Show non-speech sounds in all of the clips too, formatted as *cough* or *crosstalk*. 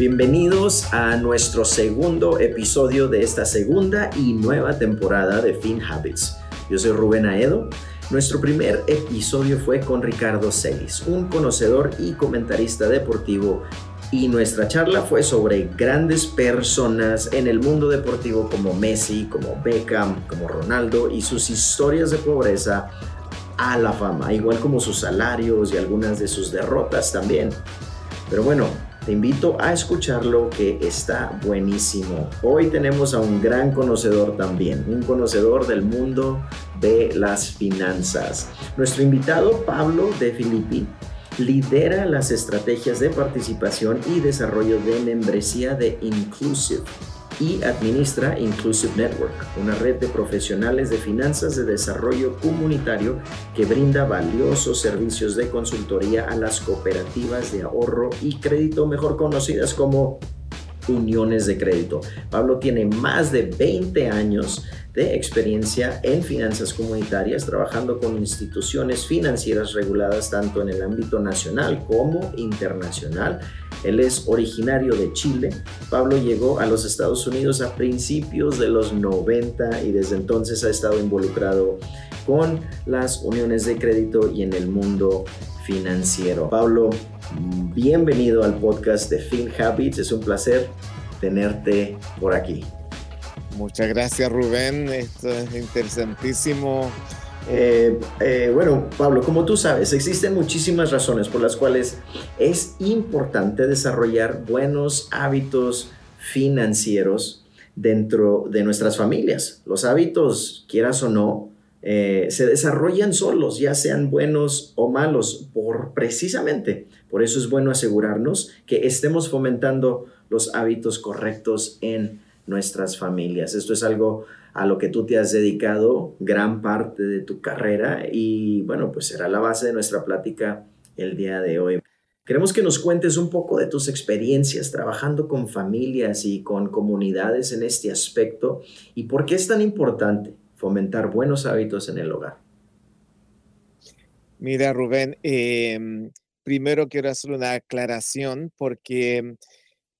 Bienvenidos a nuestro segundo episodio de esta segunda y nueva temporada de Fin Habits. Yo soy Rubén Aedo. Nuestro primer episodio fue con Ricardo Celis, un conocedor y comentarista deportivo y nuestra charla fue sobre grandes personas en el mundo deportivo como Messi, como Beckham, como Ronaldo y sus historias de pobreza a la fama, igual como sus salarios y algunas de sus derrotas también. Pero bueno, te invito a escucharlo que está buenísimo. Hoy tenemos a un gran conocedor también, un conocedor del mundo de las finanzas. Nuestro invitado Pablo de Filippi lidera las estrategias de participación y desarrollo de membresía de Inclusive y administra Inclusive Network, una red de profesionales de finanzas de desarrollo comunitario que brinda valiosos servicios de consultoría a las cooperativas de ahorro y crédito mejor conocidas como uniones de crédito. Pablo tiene más de 20 años de experiencia en finanzas comunitarias, trabajando con instituciones financieras reguladas tanto en el ámbito nacional como internacional. Él es originario de Chile. Pablo llegó a los Estados Unidos a principios de los 90 y desde entonces ha estado involucrado con las uniones de crédito y en el mundo financiero. Pablo, bienvenido al podcast de Fin Habits. Es un placer tenerte por aquí. Muchas gracias Rubén, esto es interesantísimo. Eh, eh, bueno, Pablo, como tú sabes, existen muchísimas razones por las cuales es importante desarrollar buenos hábitos financieros dentro de nuestras familias. Los hábitos, quieras o no, eh, se desarrollan solos, ya sean buenos o malos, por precisamente. Por eso es bueno asegurarnos que estemos fomentando los hábitos correctos en nuestras familias. Esto es algo a lo que tú te has dedicado gran parte de tu carrera y bueno, pues será la base de nuestra plática el día de hoy. Queremos que nos cuentes un poco de tus experiencias trabajando con familias y con comunidades en este aspecto y por qué es tan importante fomentar buenos hábitos en el hogar. Mira, Rubén, em, primero quiero hacer una aclaración porque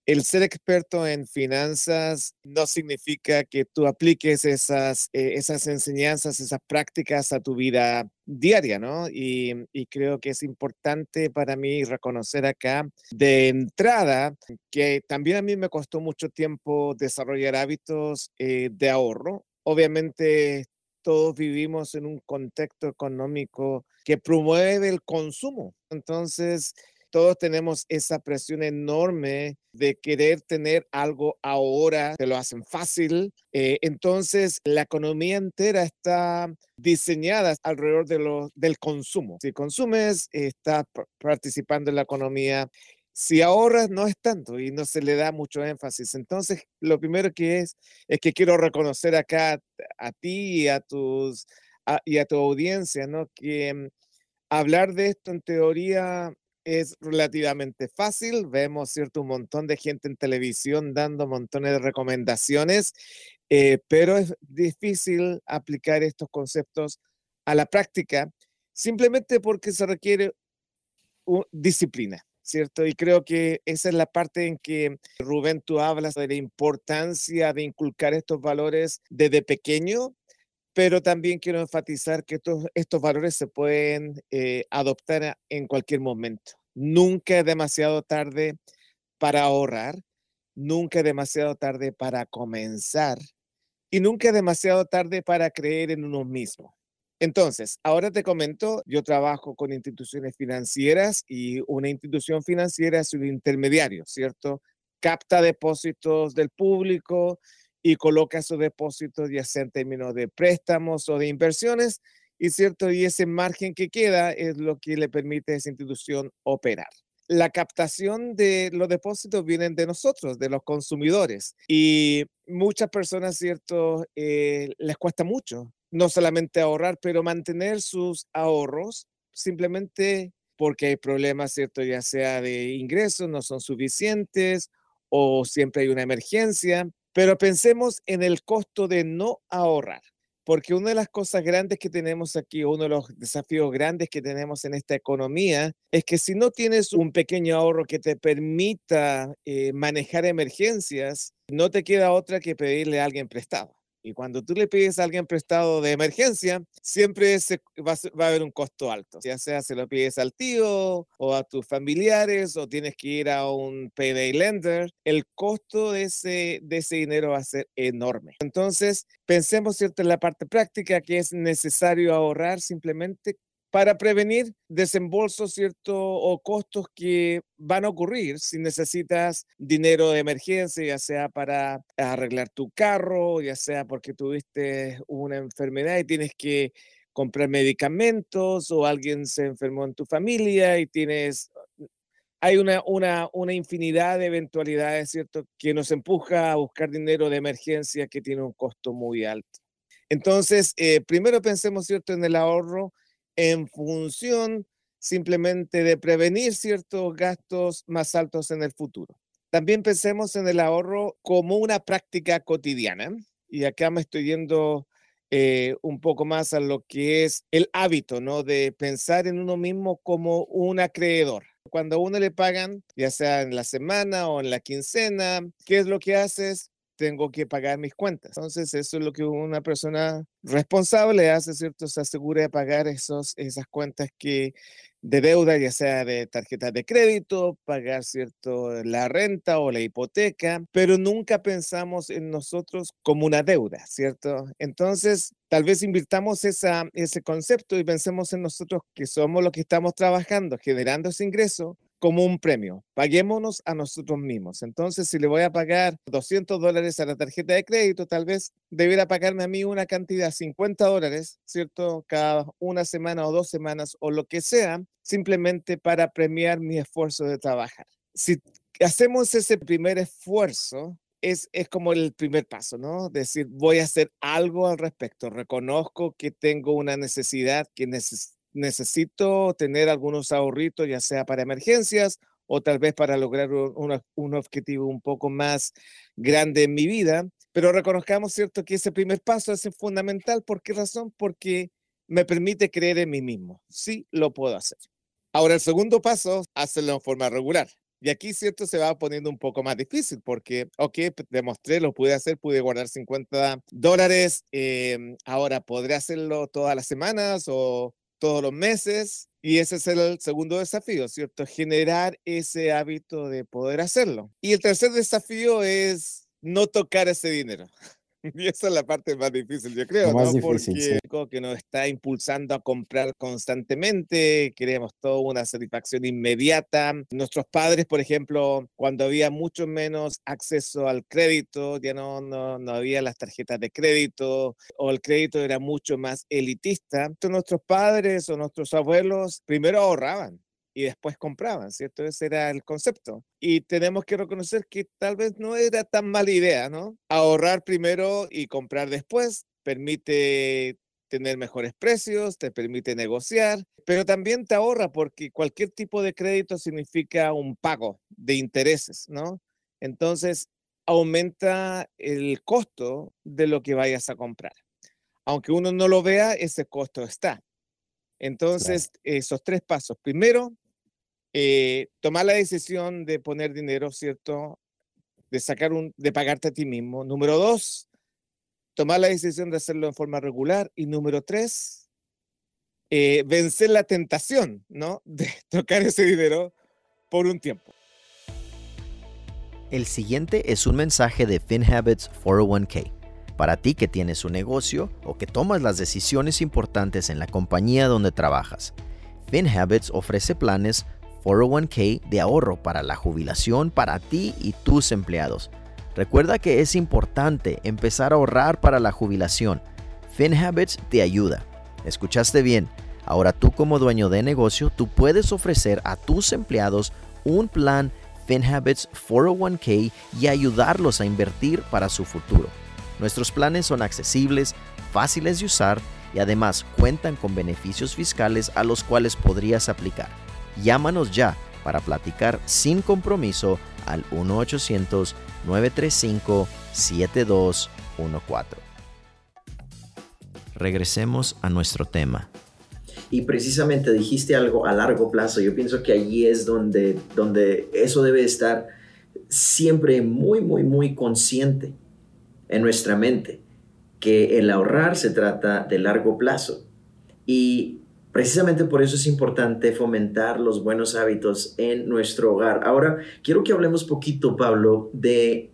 el ser experto en finanzas no significa que tú apliques esas, eh, esas enseñanzas, esas prácticas a tu vida diaria, ¿no? Y, creo que es importante para mí reconocer acá de entrada que también a mí me costó mucho tiempo desarrollar hábitos eh, de ahorro. Obviamente todos vivimos en un contexto económico que promueve el consumo. Entonces, todos tenemos esa presión enorme de querer tener algo ahora, te lo hacen fácil. Eh, entonces, la economía entera está diseñada alrededor de lo, del consumo. Si consumes, estás participando en la economía. Si ahorras, no es tanto y no se le da mucho énfasis. Entonces, lo primero que es, es que quiero reconocer acá a ti y a, tus, y a tu audiencia, ¿no? Que mm, hablar de esto en teoría es relativamente fácil. Vemos, ¿cierto? Un montón de gente en televisión dando montones de recomendaciones, eh, pero es difícil aplicar estos conceptos a la práctica simplemente porque se requiere disciplina. ¿Cierto? Y creo que esa es la parte en que, Rubén, tú hablas de la importancia de inculcar estos valores desde pequeño, pero también quiero enfatizar que estos, estos valores se pueden eh, adoptar en cualquier momento. Nunca es demasiado tarde para ahorrar, nunca es demasiado tarde para comenzar y nunca es demasiado tarde para creer en uno mismo. Entonces, ahora te comento, yo trabajo con instituciones financieras y una institución financiera es un intermediario, ¿cierto? Capta depósitos del público y coloca sus depósitos ya sea en términos de préstamos o de inversiones y cierto, y ese margen que queda es lo que le permite a esa institución operar. La captación de los depósitos vienen de nosotros, de los consumidores, y muchas personas, cierto, eh, les cuesta mucho, no solamente ahorrar, pero mantener sus ahorros simplemente porque hay problemas, cierto, ya sea de ingresos, no son suficientes o siempre hay una emergencia, pero pensemos en el costo de no ahorrar porque una de las cosas grandes que tenemos aquí, uno de los desafíos grandes que tenemos en esta economía, es que si no tienes un pequeño ahorro que te permita eh, manejar emergencias, no te queda otra que pedirle a alguien prestado. Y cuando tú le pides a alguien prestado de emergencia, siempre va, a haber un costo alto. Ya sea se lo pides al tío o a tus familiares o tienes que ir a un payday lender, el costo de ese, de ese dinero va a ser enorme. Entonces, pensemos cierto en la parte práctica que es necesario ahorrar simplemente para prevenir desembolsos, ¿cierto? O costos que van a ocurrir si necesitas dinero de emergencia, ya sea para arreglar tu carro, ya sea porque tuviste una enfermedad y tienes que comprar medicamentos o alguien se enfermó en tu familia y tienes... Hay una, una, una infinidad de eventualidades, ¿cierto?, que nos empuja a buscar dinero de emergencia que tiene un costo muy alto. Entonces, eh, primero pensemos, ¿cierto?, en el ahorro en función simplemente de prevenir ciertos gastos más altos en el futuro. También pensemos en el ahorro como una práctica cotidiana. Y acá me estoy yendo eh, un poco más a lo que es el hábito, ¿no? De pensar en uno mismo como un acreedor. Cuando a uno le pagan, ya sea en la semana o en la quincena, ¿qué es lo que haces? Tengo que pagar mis cuentas. Entonces, eso es lo que una persona responsable hace, ¿cierto? Se asegura de pagar esos, esas cuentas que de deuda, ya sea de tarjetas de crédito, pagar, ¿cierto? La renta o la hipoteca, pero nunca pensamos en nosotros como una deuda, ¿cierto? Entonces, tal vez invirtamos esa, ese concepto y pensemos en nosotros que somos los que estamos trabajando, generando ese ingreso, como un premio. Paguémonos a nosotros mismos. Entonces, si le voy a pagar 200 dólares a la tarjeta de crédito, tal vez debiera pagarme a mí una cantidad, 50 dólares, ¿cierto? Cada una semana o dos semanas o lo que sea, simplemente para premiar mi esfuerzo de trabajar. Si hacemos ese primer esfuerzo, es, es, como el primer paso, ¿no? Decir, voy a hacer algo al respecto. Reconozco que tengo una necesidad, que necesito necesito tener algunos ahorritos, ya sea para emergencias o tal vez para lograr un, objetivo un poco más grande en mi vida, pero reconozcamos, ¿cierto?, que ese primer paso es fundamental. ¿Por qué razón? Porque me permite creer en mí mismo. Sí, lo puedo hacer. Ahora, el segundo paso, hacerlo en forma regular. Y aquí, cierto, se va poniendo un poco más difícil porque, ok, demostré, lo pude hacer, pude guardar 50 dólares. Em, ahora, ¿podré hacerlo todas las semanas o todos los meses. Y ese es el segundo desafío, ¿cierto? Generar ese hábito de poder hacerlo. Y el tercer desafío es no tocar ese dinero. *laughs* Y esa es la parte más difícil, yo creo, ¿no? Porque que nos está impulsando a comprar constantemente, queremos toda una satisfacción inmediata. Nuestros padres, por ejemplo, cuando había mucho menos acceso al crédito, ya no, no, no había las tarjetas de crédito o el crédito era mucho más elitista. Entonces, nuestros padres o nuestros abuelos primero ahorraban y después compraban, ¿cierto? Ese era el concepto. Y tenemos que reconocer que tal vez no era tan mala idea, ¿no? Ahorrar primero y comprar después permite tener mejores precios, te permite negociar, pero también te ahorra porque cualquier tipo de crédito significa un pago de intereses, ¿no? Entonces, aumenta el costo de lo que vayas a comprar. Aunque uno no lo vea, ese costo está. Entonces, esos tres pasos. Primero, eh, tomar la decisión de poner dinero, ¿cierto? De sacar un, de pagarte a ti mismo. Número dos, tomar la decisión de hacerlo en forma regular. Y número tres, eh, vencer la tentación, ¿no? *laughs* De tocar ese dinero por un tiempo. El siguiente es un mensaje de FinHabits 401k. Para ti que tienes un negocio o que tomas las decisiones importantes en la compañía donde trabajas, FinHabits ofrece planes 401k de ahorro para la jubilación para ti y tus empleados. Recuerda que es importante empezar a ahorrar para la jubilación. FinHabits te ayuda. ¿Escuchaste bien? Ahora tú como dueño de negocio, tú puedes ofrecer a tus empleados un plan FinHabits 401k y ayudarlos a invertir para su futuro. Nuestros planes son accesibles, fáciles de usar y además cuentan con beneficios fiscales a los cuales podrías aplicar. Llámanos ya para platicar sin compromiso al 1-800-935-7214. regresemos a nuestro tema. Y precisamente dijiste algo a largo plazo. Yo pienso que allí es donde, donde eso debe estar siempre muy, muy, muy consciente en nuestra mente, que el ahorrar se trata de largo plazo. Y precisamente por eso es importante fomentar los buenos hábitos en nuestro hogar. Ahora, quiero que hablemos poquito, Pablo, de,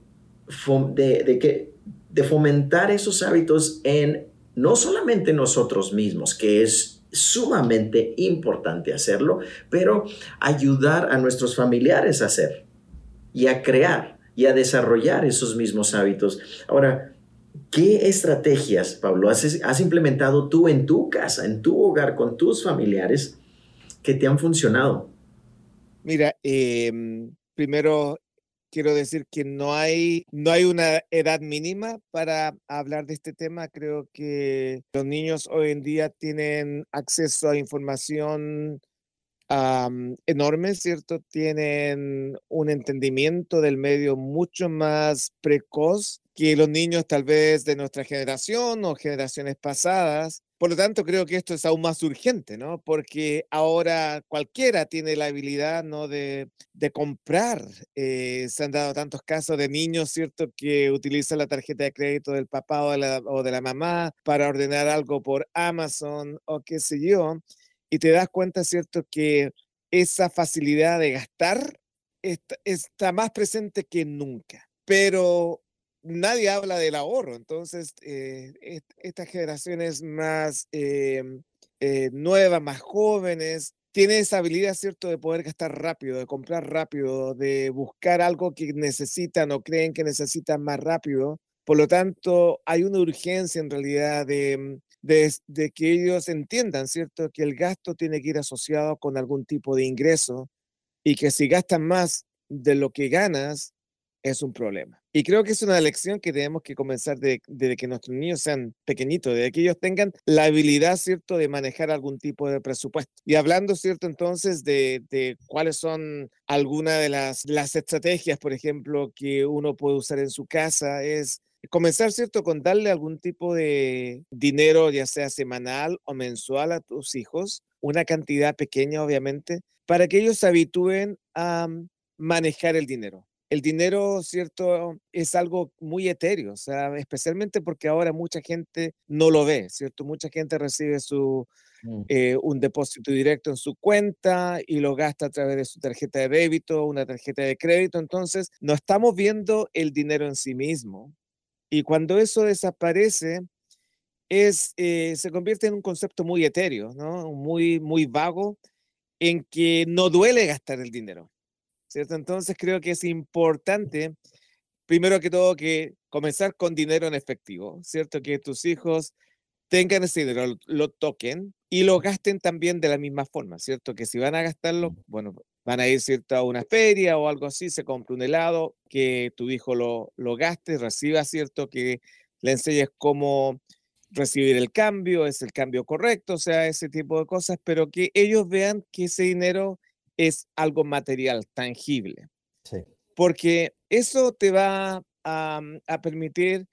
de, que, de fomentar esos hábitos en no solamente nosotros mismos, que es sumamente importante hacerlo, pero ayudar a nuestros familiares a hacer y a crear y a desarrollar esos mismos hábitos. Ahora, ¿qué estrategias, Pablo, has, implementado tú en tu casa, en tu hogar, con tus familiares que te han funcionado? Mira, em, primero quiero decir que no hay, no hay una edad mínima para hablar de este tema. Creo que los niños hoy en día tienen acceso a información enorme, ¿cierto? Tienen un entendimiento del medio mucho más precoz que los niños tal vez de nuestra generación o generaciones pasadas. Por lo tanto, creo que esto es aún más urgente, ¿no? Porque ahora cualquiera tiene la habilidad, ¿no? De, de comprar. Eh, se han dado tantos casos de niños, ¿cierto? Que utilizan la tarjeta de crédito del papá o de la, o de la mamá para ordenar algo por Amazon o qué sé yo y te das cuenta, ¿cierto?, que esa facilidad de gastar está, más presente que nunca. Pero nadie habla del ahorro, entonces eh, estas generaciones más eh, eh, nuevas, más jóvenes, tienen esa habilidad, ¿cierto?, de poder gastar rápido, de comprar rápido, de buscar algo que necesitan o creen que necesitan más rápido. Por lo tanto, hay una urgencia en realidad de, de, que ellos entiendan, ¿cierto? Que el gasto tiene que ir asociado con algún tipo de ingreso y que si gastan más de lo que ganas, es un problema. Y creo que es una lección que tenemos que comenzar desde de que nuestros niños sean pequeñitos, de que ellos tengan la habilidad, ¿cierto?, de manejar algún tipo de presupuesto. Y hablando, ¿cierto?, entonces de, de cuáles son algunas de las, las estrategias, por ejemplo, que uno puede usar en su casa, es comenzar, ¿cierto?, con darle algún tipo de dinero, ya sea semanal o mensual a tus hijos, una cantidad pequeña, obviamente, para que ellos se habitúen a manejar el dinero. El dinero, ¿cierto? Es algo muy etéreo, o sea, especialmente porque ahora mucha gente no lo ve, ¿cierto? Mucha gente recibe su, mm. eh, un depósito directo en su cuenta y lo gasta a través de su tarjeta de débito, una tarjeta de crédito. Entonces, no estamos viendo el dinero en sí mismo, y cuando eso desaparece, es, eh, se convierte en un concepto muy etéreo, ¿no? muy, muy vago, en que no duele gastar el dinero. ¿cierto? Entonces creo que es importante, primero que todo, que comenzar con dinero en efectivo, ¿cierto? Que tus hijos tengan ese dinero, lo, toquen y lo gasten también de la misma forma, ¿cierto? Que si van a gastarlo, bueno, van a ir ¿cierto? a una feria o algo así, se compra un helado, que tu hijo lo, lo gaste, reciba, ¿cierto? Que le enseñes cómo recibir el cambio, es el cambio correcto, o sea, ese tipo de cosas, pero que ellos vean que ese dinero es algo material, tangible. Sí. Porque eso te va a, a permitir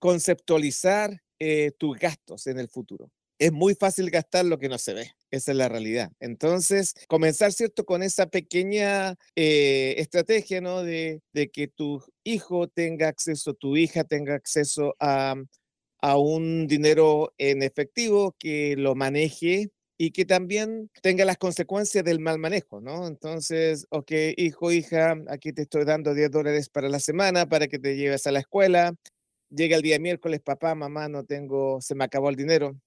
conceptualizar eh, tus gastos en el futuro. Es muy fácil gastar lo que no se ve. Esa es la realidad. Entonces, comenzar, ¿cierto?, con esa pequeña eh, estrategia, ¿no? De, de, que tu hijo tenga acceso, tu hija tenga acceso a, a un dinero en efectivo, que lo maneje y que también tenga las consecuencias del mal manejo, ¿no? Entonces, ok, hijo, hija, aquí te estoy dando 10 dólares para la semana para que te lleves a la escuela. Llega el día miércoles, papá, mamá, no tengo, se me acabó el dinero.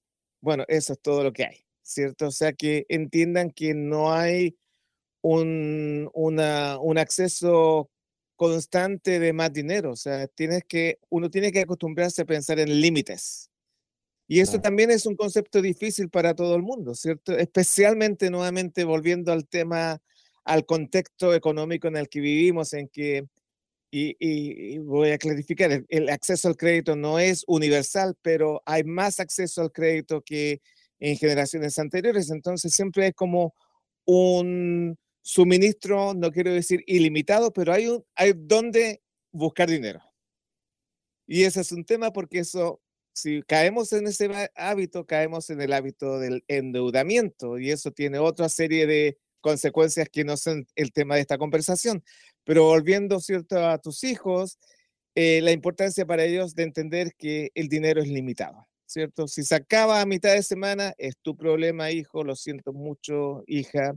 Bueno, eso es todo lo que hay. ¿Cierto? O sea, que entiendan que no hay un, un acceso constante de más dinero. O sea, tienes que, uno tiene que acostumbrarse a pensar en límites. Y eso también es un concepto difícil para todo el mundo, ¿cierto? Especialmente, nuevamente, volviendo al tema, al contexto económico en el que vivimos, en que, y, y voy a clarificar, el, el, acceso al crédito no es universal, pero hay más acceso al crédito que en generaciones anteriores. Entonces siempre hay como un suministro, no quiero decir ilimitado, pero hay, un, hay donde buscar dinero. Y ese es un tema porque eso si caemos en ese hábito, caemos en el hábito del endeudamiento y eso tiene otra serie de consecuencias que no son el tema de esta conversación. Pero volviendo, ¿cierto?, a tus hijos, eh, la importancia para ellos de entender que el dinero es limitado, ¿cierto? Si se acaba a mitad de semana, es tu problema, hijo, lo siento mucho, hija,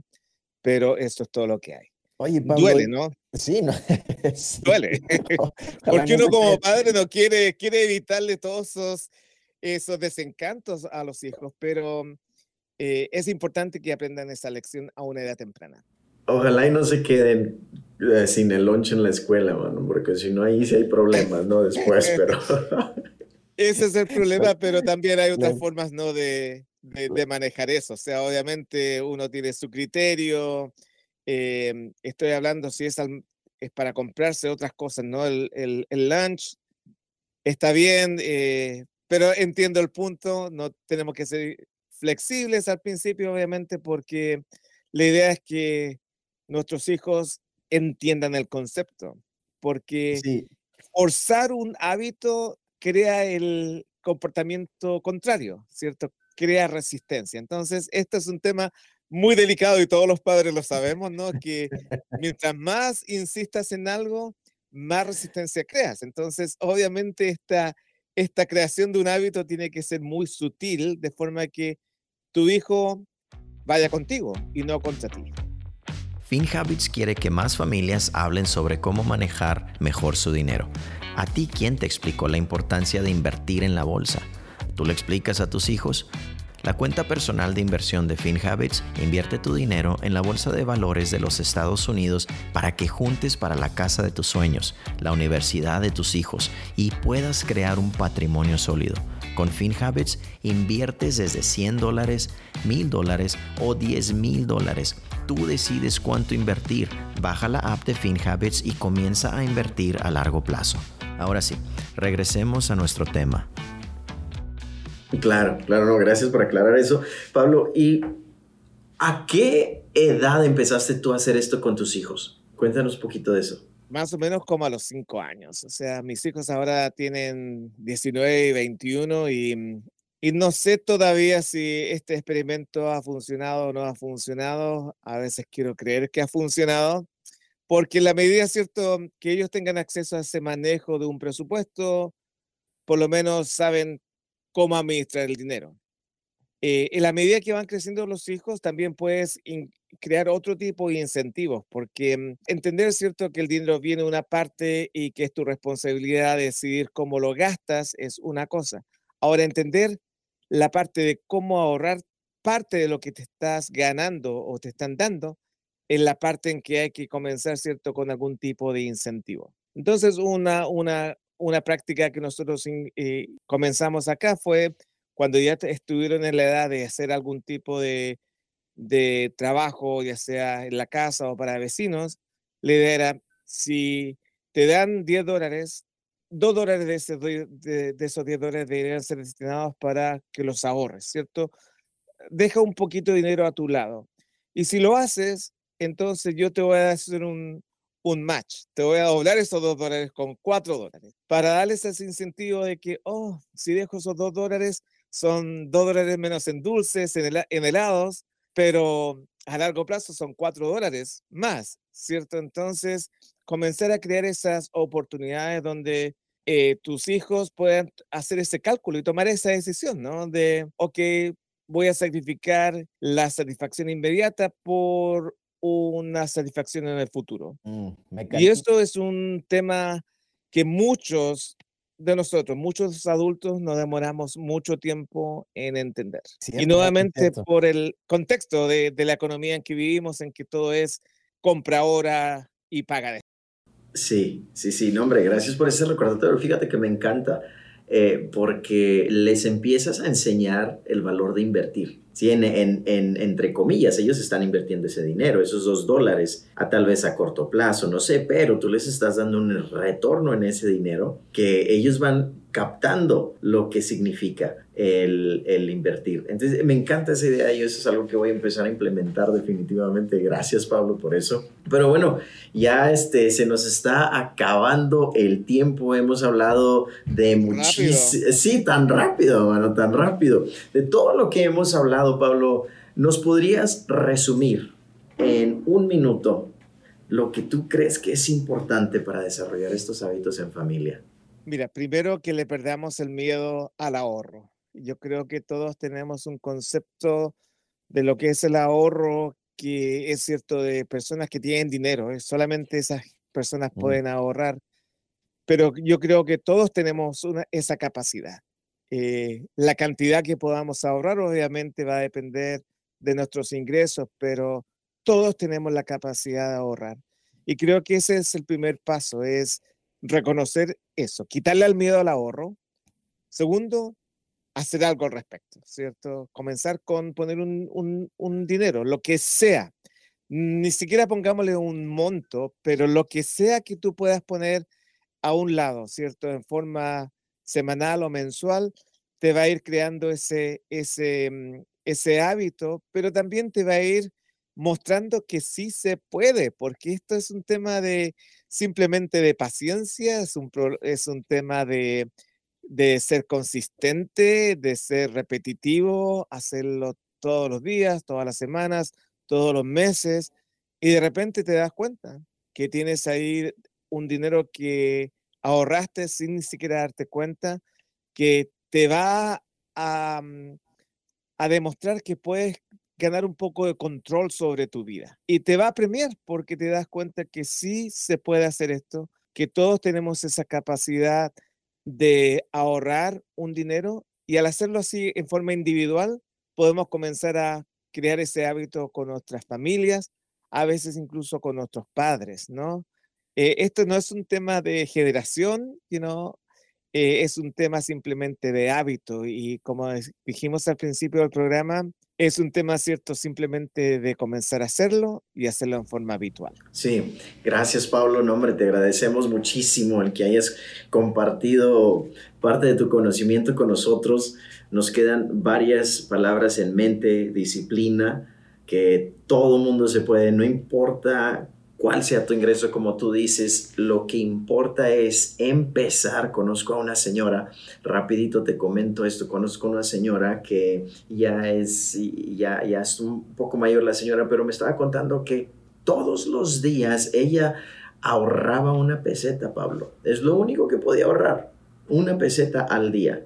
pero eso es todo lo que hay. Oye, Duele, ¿no? Sí, no. *laughs* Duele. *laughs* *laughs* Porque uno como padre no quiere, quiere evitarle todos esos, esos desencantos a los hijos, pero eh, es importante que aprendan esa lección a una edad temprana. Ojalá y no se queden eh, sin el lunch en la escuela, mano, porque si no ahí sí hay problemas, ¿no? Después, pero... Ese es el problema, pero también hay otras formas, ¿no? De, de, manejar eso. O sea, obviamente uno tiene su criterio. Em, estoy hablando si es, es para comprarse otras cosas, ¿no? El, el, el lunch está bien, eh, pero entiendo el punto. No tenemos que ser flexibles al principio, obviamente, porque la idea es que nuestros hijos entiendan el concepto, porque forzar un hábito crea el comportamiento contrario, ¿cierto? Crea resistencia. Entonces, este es un tema muy delicado y todos los padres lo sabemos, ¿no? Que mientras más insistas en algo, más resistencia creas. Entonces, obviamente, esta, esta creación de un hábito tiene que ser muy sutil, de forma que tu hijo vaya contigo y no contra ti. FinHabits quiere que más familias hablen sobre cómo manejar mejor su dinero. ¿A ti quién te explicó la importancia de invertir en la bolsa? ¿Tú le explicas a tus hijos? La cuenta personal de inversión de FinHabits invierte tu dinero en la bolsa de valores de los Estados Unidos para que juntes para la casa de tus sueños, la universidad de tus hijos y puedas crear un patrimonio sólido. Con FinHabits inviertes desde 100 dólares, 1000 dólares o 10 mil dólares. Tú decides cuánto invertir. Baja la app de FinHabits y comienza a invertir a largo plazo. Ahora sí, regresemos a nuestro tema. Claro, claro, no, gracias por aclarar eso. Pablo, ¿y a qué edad empezaste tú a hacer esto con tus hijos? Cuéntanos un poquito de eso más o menos como a los cinco años. O sea, mis hijos ahora tienen 19 y 21 y, y no sé todavía si este experimento ha funcionado o no ha funcionado. A veces quiero creer que ha funcionado, porque en la medida, ¿cierto?, que ellos tengan acceso a ese manejo de un presupuesto, por lo menos saben cómo administrar el dinero. Eh, en la medida que van creciendo los hijos, también puedes crear otro tipo de incentivos, porque mm, entender, ¿cierto?, que el dinero viene de una parte y que es tu responsabilidad decidir cómo lo gastas es una cosa. Ahora, entender la parte de cómo ahorrar parte de lo que te estás ganando o te están dando es la parte en que hay que comenzar, ¿cierto?, con algún tipo de incentivo. Entonces, una, una, una práctica que nosotros eh, comenzamos acá fue cuando ya estuvieron en la edad de hacer algún tipo de, de trabajo, ya sea en la casa o para vecinos, la idea era, si te dan 10 dólares, 2 dólares de, de, esos 10 dólares deberían ser destinados para que los ahorres, ¿cierto? Deja un poquito de dinero a tu lado. Y si lo haces, entonces yo te voy a hacer un, un match. Te voy a doblar esos 2 dólares con 4 dólares para darles ese incentivo de que, oh, si dejo esos 2 dólares, son 2 dólares menos en dulces, en, en helados, pero a largo plazo son 4 dólares más, ¿cierto? Entonces, comenzar a crear esas oportunidades donde eh, tus hijos puedan hacer ese cálculo y tomar esa decisión, ¿no? De, ok, voy a sacrificar la satisfacción inmediata por una satisfacción en el futuro. Mm, y esto es un tema que muchos de nosotros, muchos adultos nos demoramos mucho tiempo en entender. y nuevamente por el contexto de, de, la economía en que vivimos, en que todo es compra ahora y paga después. Sí, sí, sí, no, hombre, gracias por ese recordatorio. Fíjate que me encanta eh, porque les empiezas a enseñar el valor de invertir. ¿sí? En, en, entre comillas, ellos están invirtiendo ese dinero, esos dos dólares, a tal vez a corto plazo, no sé, pero tú les estás dando un retorno en ese dinero que ellos van captando lo que significa el, el, invertir. Entonces, me encanta esa idea y eso es algo que voy a empezar a implementar definitivamente. Gracias, Pablo, por eso. Pero bueno, ya este, se nos está acabando el tiempo. Hemos hablado de muchísimo... Sí, tan rápido, mano, tan rápido. De todo lo que hemos hablado, Pablo, ¿nos podrías resumir en un minuto lo que tú crees que es importante para desarrollar estos hábitos en familia? Mira, primero que le perdamos el miedo al ahorro. Yo creo que todos tenemos un concepto de lo que es el ahorro que es cierto de personas que tienen dinero. ¿eh? Solamente esas personas pueden ahorrar. Pero yo creo que todos tenemos esa capacidad. Eh, la cantidad que podamos ahorrar obviamente va a depender de nuestros ingresos, pero todos tenemos la capacidad de ahorrar. Y creo que ese es el primer paso, es reconocer eso, quitarle al miedo al ahorro. Segundo, hacer algo al respecto, ¿cierto? Comenzar con poner un, un, dinero, lo que sea. Ni siquiera pongámosle un monto, pero lo que sea que tú puedas poner a un lado, ¿cierto? En forma semanal o mensual, te va a ir creando ese, ese, mm, ese hábito, pero también te va a ir mostrando que sí se puede, porque esto es un tema de simplemente de paciencia, es un, es un tema de, de ser consistente, de ser repetitivo, hacerlo todos los días, todas las semanas, todos los meses, y de repente te das cuenta que tienes ahí un dinero que ahorraste sin ni siquiera darte cuenta, que te va a, mm, a demostrar que puedes ganar un poco de control sobre tu vida. Y te va a premiar porque te das cuenta que sí se puede hacer esto, que todos tenemos esa capacidad de ahorrar un dinero y al hacerlo así en forma individual, podemos comenzar a crear ese hábito con nuestras familias, a veces incluso con nuestros padres, ¿no? Eh, esto no es un tema de generación, sino eh, es un tema simplemente de hábito y como dijimos al principio del programa, es un tema cierto simplemente de comenzar a hacerlo y hacerlo en forma habitual. Sí, gracias Pablo, no te agradecemos muchísimo el que hayas compartido parte de tu conocimiento con nosotros. Nos quedan varias palabras en mente, disciplina, que todo mundo se puede, no importa cuál sea tu ingreso, como tú dices, lo que importa es empezar. Conozco a una señora, rapidito te comento esto, conozco a una señora que ya es, ya, ya es un poco mayor la señora, pero me estaba contando que todos los días ella ahorraba una peseta, Pablo. Es lo único que podía ahorrar, una peseta al día.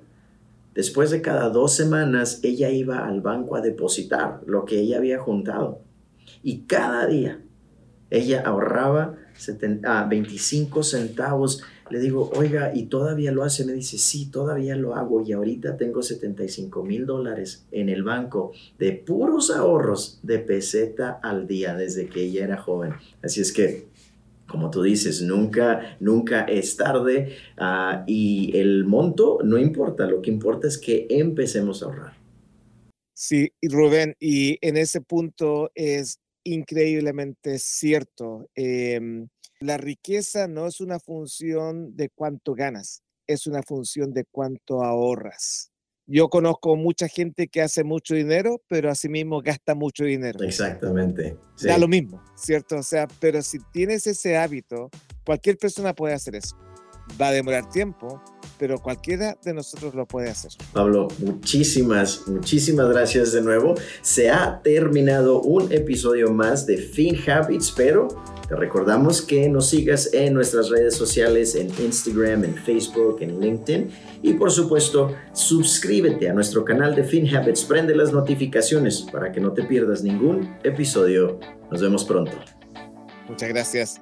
Después de cada dos semanas, ella iba al banco a depositar lo que ella había juntado. Y cada día ella ahorraba 25 ah, centavos. Le digo, oiga, ¿y todavía lo hace? Me dice, sí, todavía lo hago y ahorita tengo 75 mil dólares en el banco de puros ahorros de peseta al día desde que ella era joven. Así es que, como tú dices, nunca, nunca es tarde ah, y el monto no importa, lo que importa es que empecemos a ahorrar. Sí, Rubén, y en ese punto es increíblemente cierto. Em, la riqueza no es una función de cuánto ganas, es una función de cuánto ahorras. Yo conozco mucha gente que hace mucho dinero, pero asimismo gasta mucho dinero. Exactamente. Da lo mismo, ¿cierto? O sea, pero si tienes ese hábito, cualquier persona puede hacer eso. Va a demorar tiempo, pero cualquiera de nosotros lo puede hacer. Pablo, muchísimas, muchísimas gracias de nuevo. Se ha terminado un episodio más de Fin Habits, pero te recordamos que nos sigas en nuestras redes sociales, en Instagram, en Facebook, en LinkedIn. Y por supuesto, suscríbete a nuestro canal de Fin Habits, prende las notificaciones para que no te pierdas ningún episodio. Nos vemos pronto. Muchas gracias.